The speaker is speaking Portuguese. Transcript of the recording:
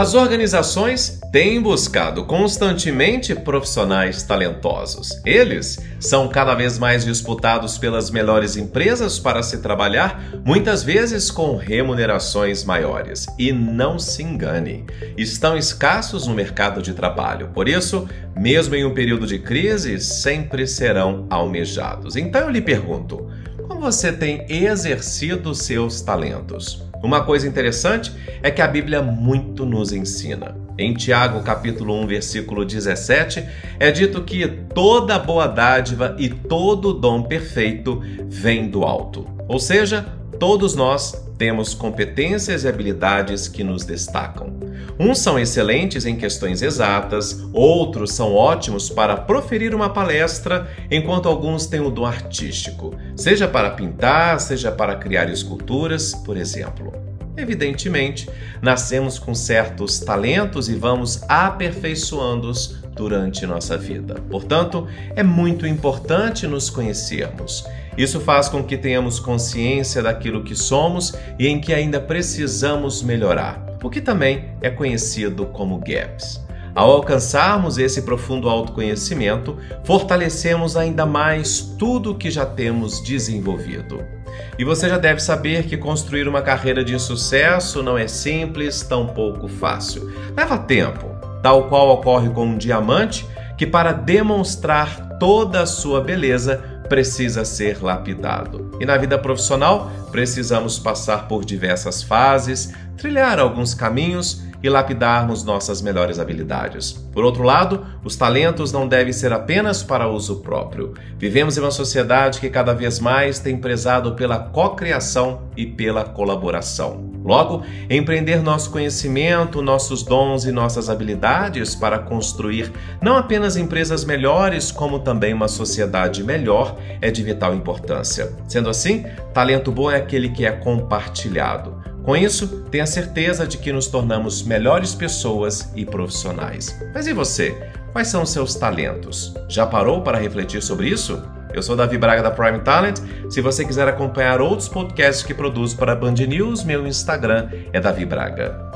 As organizações têm buscado constantemente profissionais talentosos. Eles são cada vez mais disputados pelas melhores empresas para se trabalhar, muitas vezes com remunerações maiores. E não se engane, estão escassos no mercado de trabalho. Por isso, mesmo em um período de crise, sempre serão almejados. Então eu lhe pergunto: como você tem exercido seus talentos? Uma coisa interessante é que a Bíblia muito nos ensina. Em Tiago, capítulo 1, versículo 17, é dito que toda boa dádiva e todo dom perfeito vem do alto. Ou seja, todos nós temos competências e habilidades que nos destacam. Uns são excelentes em questões exatas, outros são ótimos para proferir uma palestra, enquanto alguns têm o dom artístico, seja para pintar, seja para criar esculturas, por exemplo. Evidentemente, nascemos com certos talentos e vamos aperfeiçoando-os durante nossa vida. Portanto, é muito importante nos conhecermos. Isso faz com que tenhamos consciência daquilo que somos e em que ainda precisamos melhorar, o que também é conhecido como gaps. Ao alcançarmos esse profundo autoconhecimento, fortalecemos ainda mais tudo o que já temos desenvolvido. E você já deve saber que construir uma carreira de sucesso não é simples, tampouco fácil. Leva tempo, tal qual ocorre com um diamante que, para demonstrar toda a sua beleza, precisa ser lapidado. E na vida profissional, precisamos passar por diversas fases, trilhar alguns caminhos e lapidarmos nossas melhores habilidades. Por outro lado, os talentos não devem ser apenas para uso próprio. Vivemos em uma sociedade que cada vez mais tem prezado pela cocriação e pela colaboração. Logo, empreender nosso conhecimento, nossos dons e nossas habilidades para construir não apenas empresas melhores, como também uma sociedade melhor é de vital importância. Sendo assim, talento bom é aquele que é compartilhado. Com isso, tenha certeza de que nos tornamos melhores pessoas e profissionais. Mas e você? Quais são os seus talentos? Já parou para refletir sobre isso? Eu sou Davi Braga da Prime Talent. Se você quiser acompanhar outros podcasts que produzo para a Band News, meu Instagram é Davi Braga.